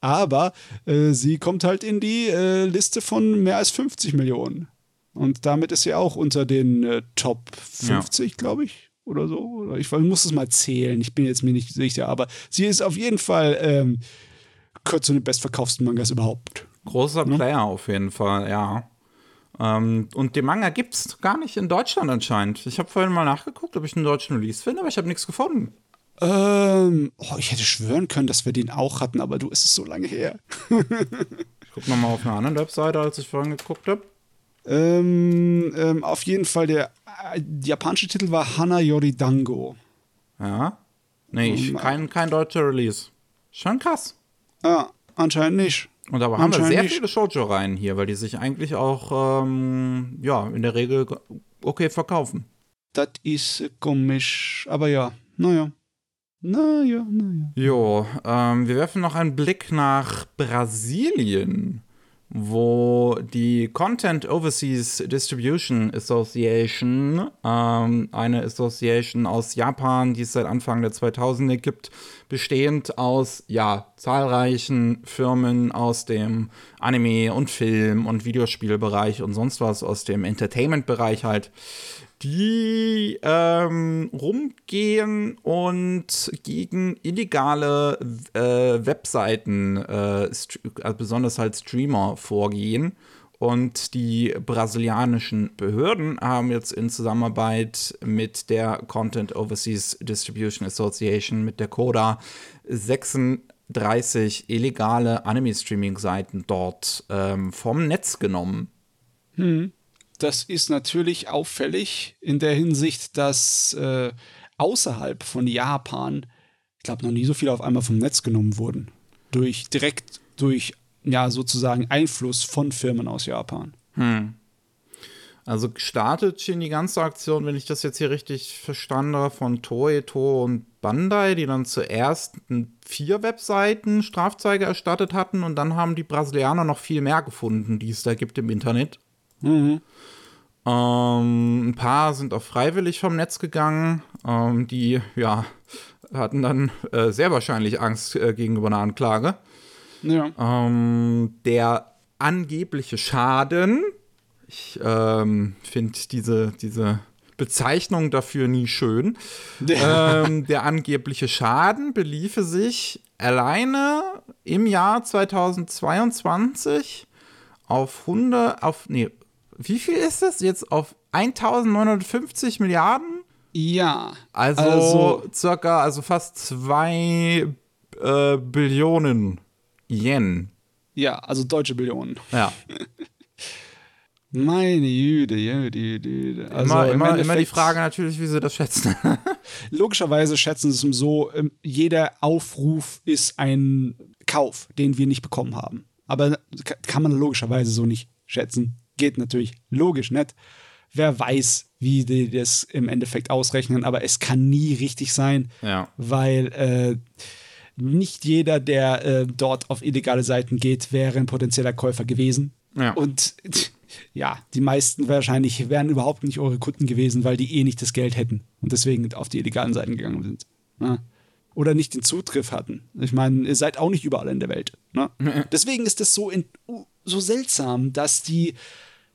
Speaker 2: Aber äh, sie kommt halt in die äh, Liste von mehr als 50 Millionen. Und damit ist sie auch unter den äh, Top 50, ja. glaube ich oder so. Ich muss es mal zählen, ich bin jetzt mir nicht sicher, aber sie ist auf jeden Fall ähm, gehört zu den bestverkauften Mangas überhaupt.
Speaker 1: Großer ne? Player auf jeden Fall, ja. Ähm, und den Manga gibt es gar nicht in Deutschland anscheinend. Ich habe vorhin mal nachgeguckt, ob ich einen deutschen Release finde, aber ich habe nichts gefunden.
Speaker 2: Ähm, oh, ich hätte schwören können, dass wir den auch hatten, aber du, es ist so lange her.
Speaker 1: ich gucke nochmal auf einer anderen Webseite, als ich vorhin geguckt habe.
Speaker 2: Ähm, ähm, auf jeden Fall, der äh, japanische Titel war Hana Yoridango.
Speaker 1: Ja. Nee, ich, kein, kein deutscher Release. Schon krass.
Speaker 2: Ah, anscheinend nicht.
Speaker 1: Und aber haben wir sehr viele Shoujo-Reihen hier, weil die sich eigentlich auch, ähm, ja, in der Regel okay verkaufen.
Speaker 2: Das ist komisch, aber ja, naja. Naja, naja.
Speaker 1: Jo, ähm, wir werfen noch einen Blick nach Brasilien wo die Content Overseas Distribution Association, ähm, eine Association aus Japan, die es seit Anfang der 2000er gibt, bestehend aus ja zahlreichen Firmen aus dem Anime und Film und Videospielbereich und sonst was aus dem Entertainment-Bereich halt, die ähm, rumgehen und gegen illegale äh, Webseiten, äh, also besonders halt Streamer, vorgehen. Und die brasilianischen Behörden haben jetzt in Zusammenarbeit mit der Content Overseas Distribution Association, mit der CODA, 36 illegale Anime-Streaming-Seiten dort ähm, vom Netz genommen.
Speaker 2: Hm. Das ist natürlich auffällig in der Hinsicht, dass äh, außerhalb von Japan, ich glaube, noch nie so viele auf einmal vom Netz genommen wurden. Durch, direkt durch, ja, sozusagen Einfluss von Firmen aus Japan.
Speaker 1: Hm. Also gestartet schien die ganze Aktion, wenn ich das jetzt hier richtig verstanden habe, von Toei, Toho und Bandai, die dann zuerst vier Webseiten Strafzeige erstattet hatten und dann haben die Brasilianer noch viel mehr gefunden, die es da gibt im Internet. Mhm. Ähm, ein paar sind auch freiwillig vom Netz gegangen. Ähm, die, ja, hatten dann äh, sehr wahrscheinlich Angst äh, gegenüber einer Anklage. Ja. Ähm, der angebliche Schaden, ich ähm, finde diese, diese Bezeichnung dafür nie schön, ähm, der angebliche Schaden beliefe sich alleine im Jahr 2022 auf 100, auf, nee, wie viel ist das jetzt? Auf 1950 Milliarden?
Speaker 2: Ja.
Speaker 1: Also, also circa, also fast zwei äh, Billionen Yen.
Speaker 2: Ja, also deutsche Billionen.
Speaker 1: Ja.
Speaker 2: Meine Jüde, Jüde, Jüde.
Speaker 1: Also immer, immer, immer die Frage natürlich, wie sie das schätzen.
Speaker 2: logischerweise schätzen sie es so, ähm, jeder Aufruf ist ein Kauf, den wir nicht bekommen haben. Aber kann man logischerweise so nicht schätzen. Geht natürlich logisch nicht. Wer weiß, wie die das im Endeffekt ausrechnen, aber es kann nie richtig sein,
Speaker 1: ja.
Speaker 2: weil äh, nicht jeder, der äh, dort auf illegale Seiten geht, wäre ein potenzieller Käufer gewesen.
Speaker 1: Ja.
Speaker 2: Und ja, die meisten wahrscheinlich wären überhaupt nicht eure Kunden gewesen, weil die eh nicht das Geld hätten und deswegen auf die illegalen Seiten gegangen sind. Ne? Oder nicht den Zugriff hatten. Ich meine, ihr seid auch nicht überall in der Welt. Ne? Deswegen ist es so, so seltsam, dass die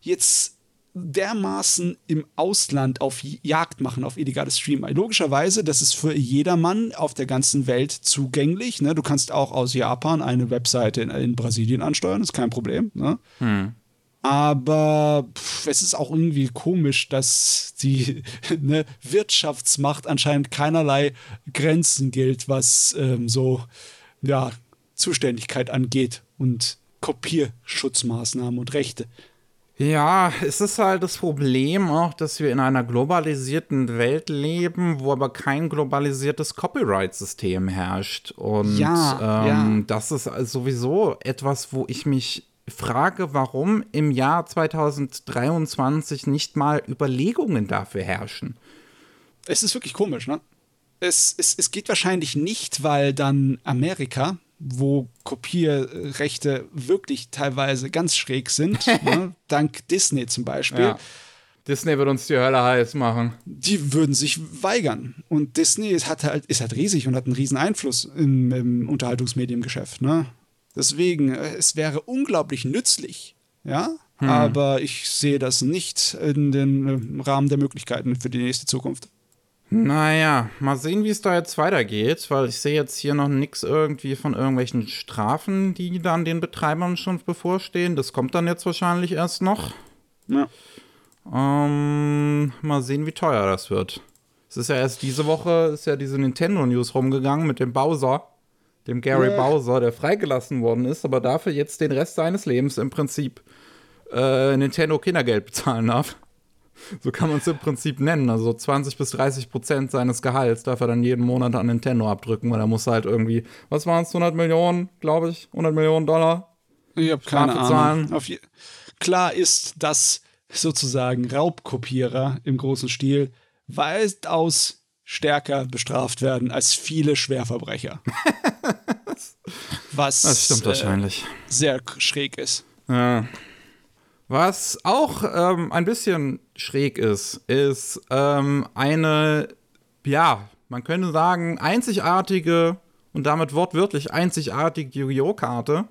Speaker 2: jetzt dermaßen im Ausland auf Jagd machen, auf illegales Streamen. Logischerweise, das ist für jedermann auf der ganzen Welt zugänglich. Ne? Du kannst auch aus Japan eine Webseite in, in Brasilien ansteuern, ist kein Problem. Ne?
Speaker 1: Hm.
Speaker 2: Aber pff, es ist auch irgendwie komisch, dass die ne, Wirtschaftsmacht anscheinend keinerlei Grenzen gilt, was ähm, so ja, Zuständigkeit angeht und Kopierschutzmaßnahmen und Rechte.
Speaker 1: Ja, es ist halt das Problem auch, dass wir in einer globalisierten Welt leben, wo aber kein globalisiertes Copyright-System herrscht. Und
Speaker 2: ja,
Speaker 1: ähm,
Speaker 2: ja.
Speaker 1: das ist sowieso etwas, wo ich mich frage, warum im Jahr 2023 nicht mal Überlegungen dafür herrschen.
Speaker 2: Es ist wirklich komisch, ne? Es, es, es geht wahrscheinlich nicht, weil dann Amerika, wo Kopierrechte wirklich teilweise ganz schräg sind, ne? dank Disney zum Beispiel. Ja.
Speaker 1: Disney wird uns die Hölle heiß machen.
Speaker 2: Die würden sich weigern. Und Disney ist, hat halt, ist halt riesig und hat einen riesen Einfluss im, im Unterhaltungsmediengeschäft. Ne? Deswegen, äh, es wäre unglaublich nützlich, ja, hm. aber ich sehe das nicht in den Rahmen der Möglichkeiten für die nächste Zukunft.
Speaker 1: Naja, mal sehen, wie es da jetzt weitergeht, weil ich sehe jetzt hier noch nichts irgendwie von irgendwelchen Strafen, die dann den Betreibern schon bevorstehen. Das kommt dann jetzt wahrscheinlich erst noch.
Speaker 2: Ja.
Speaker 1: Ähm, mal sehen, wie teuer das wird. Es ist ja erst diese Woche, ist ja diese Nintendo-News rumgegangen mit dem Bowser dem Gary yeah. Bowser, der freigelassen worden ist, aber dafür jetzt den Rest seines Lebens im Prinzip äh, Nintendo Kindergeld bezahlen darf. So kann man es im Prinzip nennen. Also 20 bis 30 Prozent seines Gehalts darf er dann jeden Monat an Nintendo abdrücken, weil er muss halt irgendwie, was waren es, 100 Millionen, glaube ich, 100 Millionen Dollar?
Speaker 2: Ich habe keine Ahnung. Klar ist, dass sozusagen Raubkopierer im großen Stil weitaus stärker bestraft werden als viele Schwerverbrecher. Was
Speaker 1: das stimmt
Speaker 2: äh,
Speaker 1: wahrscheinlich.
Speaker 2: sehr schräg ist.
Speaker 1: Ja. Was auch ähm, ein bisschen schräg ist, ist ähm, eine, ja, man könnte sagen, einzigartige und damit wortwörtlich einzigartige Yu-Gi-Oh! Karte.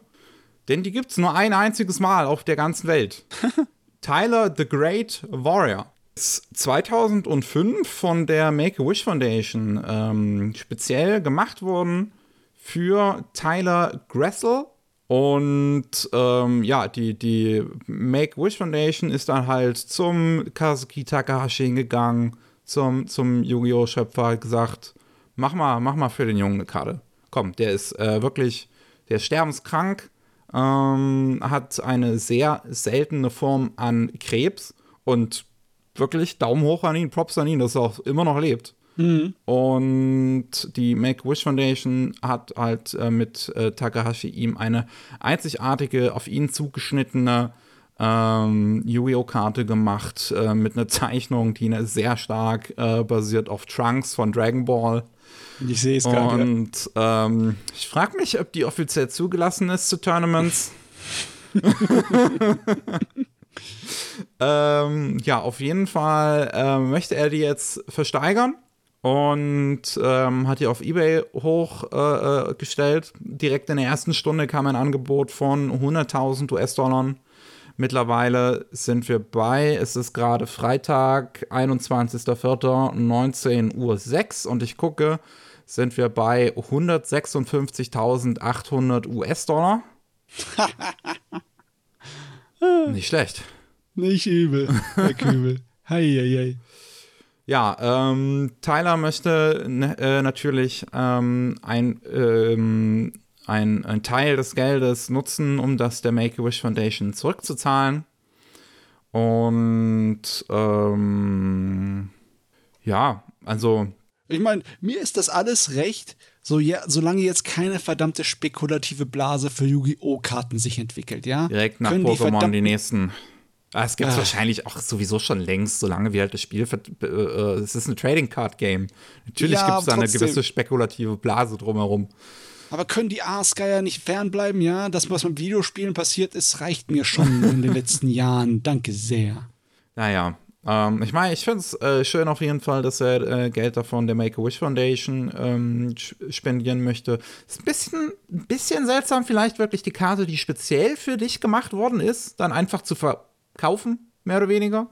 Speaker 1: Denn die gibt es nur ein einziges Mal auf der ganzen Welt. Tyler the Great Warrior. 2005 von der Make-A-Wish Foundation ähm, speziell gemacht worden für Tyler Gressel. Und ähm, ja, die, die Make-A-Wish Foundation ist dann halt zum Kazuki Takahashi hingegangen, zum, zum Yu-Gi-Oh! Schöpfer, gesagt, mach mal, mach mal für den Jungen eine Karte. Komm, der ist äh, wirklich, der ist sterbenskrank, ähm, hat eine sehr seltene Form an Krebs und wirklich Daumen hoch an ihn, Props an ihn, dass er auch immer noch lebt.
Speaker 2: Mhm.
Speaker 1: Und die Make-Wish Foundation hat halt äh, mit äh, Takahashi ihm eine einzigartige, auf ihn zugeschnittene ähm, Yu-Gi-Oh!-Karte gemacht äh, mit einer Zeichnung, die eine sehr stark äh, basiert auf Trunks von Dragon Ball.
Speaker 2: Ich sehe es gerade.
Speaker 1: Und ähm, ich frage mich, ob die offiziell zugelassen ist zu Tournaments. ähm, ja, auf jeden Fall äh, möchte er die jetzt versteigern. Und ähm, hat die auf Ebay hochgestellt. Äh, Direkt in der ersten Stunde kam ein Angebot von 100.000 US-Dollar. Mittlerweile sind wir bei, es ist gerade Freitag, 21.04.19.06 Uhr und ich gucke, sind wir bei 156.800 US-Dollar. Nicht schlecht.
Speaker 2: Nicht übel, Herr Kübel. hei, hei, hei.
Speaker 1: Ja, ähm, Tyler möchte äh, natürlich ähm, ein, ähm, ein, ein Teil des Geldes nutzen, um das der Make-A-Wish Foundation zurückzuzahlen. Und ähm, ja, also.
Speaker 2: Ich meine, mir ist das alles recht, so ja, solange jetzt keine verdammte spekulative Blase für Yu-Gi-Oh! Karten sich entwickelt, ja?
Speaker 1: Direkt nach
Speaker 2: Können die
Speaker 1: Pokémon die,
Speaker 2: verdammten-
Speaker 1: nächsten. Ah, es gibt es
Speaker 2: Ah.
Speaker 1: wahrscheinlich auch sowieso schon längst, solange wie halt das Spiel. ver- äh, äh, Es ist ein Trading Card Game. Natürlich
Speaker 2: Ja,
Speaker 1: gibt es da eine gewisse spekulative Blase drumherum.
Speaker 2: Aber können die Aasgeier nicht fernbleiben, ja? Das, was mit Videospielen passiert ist, reicht mir schon in den letzten Jahren. Danke sehr.
Speaker 1: Naja, ähm, ich meine, ich finde es äh, schön auf jeden Fall, dass er äh, Geld davon der Make-A-Wish Foundation ähm, spendieren möchte. Ist ein bisschen, ein bisschen seltsam, vielleicht wirklich die Karte, die speziell für dich gemacht worden ist, dann einfach zu verkaufen, mehr oder weniger.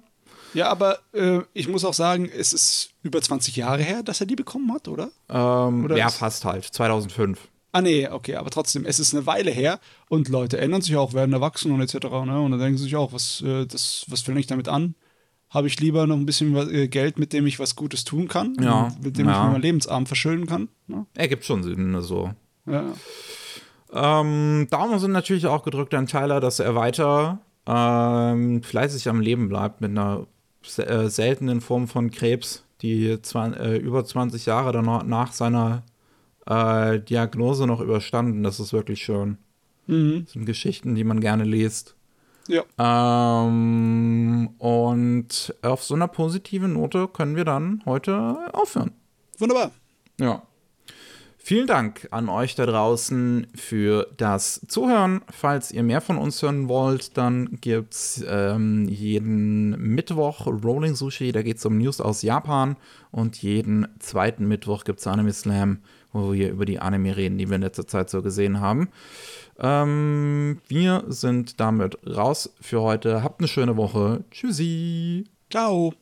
Speaker 2: Ja, aber äh, ich muss auch sagen, es ist über 20 Jahre her, dass er die bekommen hat, oder?
Speaker 1: Ähm,
Speaker 2: Oder
Speaker 1: ja, fast halt, 2005.
Speaker 2: Ah, nee, okay, aber trotzdem, es ist eine Weile her und Leute ändern sich auch, werden erwachsen und etc. Ne? Und dann denken sie sich auch, was, äh, das, was will ich damit an? Habe ich lieber noch ein bisschen äh, Geld, mit dem ich was Gutes tun kann?
Speaker 1: Ja,
Speaker 2: Mit dem
Speaker 1: ja.
Speaker 2: ich meinen Lebensabend verschönen kann? Ne?
Speaker 1: Ergibt schon Sinn, so.
Speaker 2: Ja.
Speaker 1: Ähm, Daumen sind natürlich auch gedrückt an Tyler, dass er weiter ähm, fleißig am Leben bleibt mit einer äh, seltenen Form von Krebs, die äh, über 20 Jahre danach nach seiner äh, Diagnose noch überstanden. Das ist wirklich schön.
Speaker 2: Mhm.
Speaker 1: Das sind Geschichten, die man gerne liest.
Speaker 2: Ja.
Speaker 1: Ähm, und auf so einer positiven Note können wir dann heute aufhören.
Speaker 2: Wunderbar.
Speaker 1: Ja. Vielen Dank an euch da draußen für das Zuhören. Falls ihr mehr von uns hören wollt, dann gibt es ähm, jeden Mittwoch Rolling Sushi, da geht es um News aus Japan. Und jeden zweiten Mittwoch gibt es Anime Slam, wo wir über die Anime reden, die wir in letzter Zeit so gesehen haben. Ähm, wir sind damit raus für heute. Habt eine schöne Woche. Tschüssi.
Speaker 2: Ciao.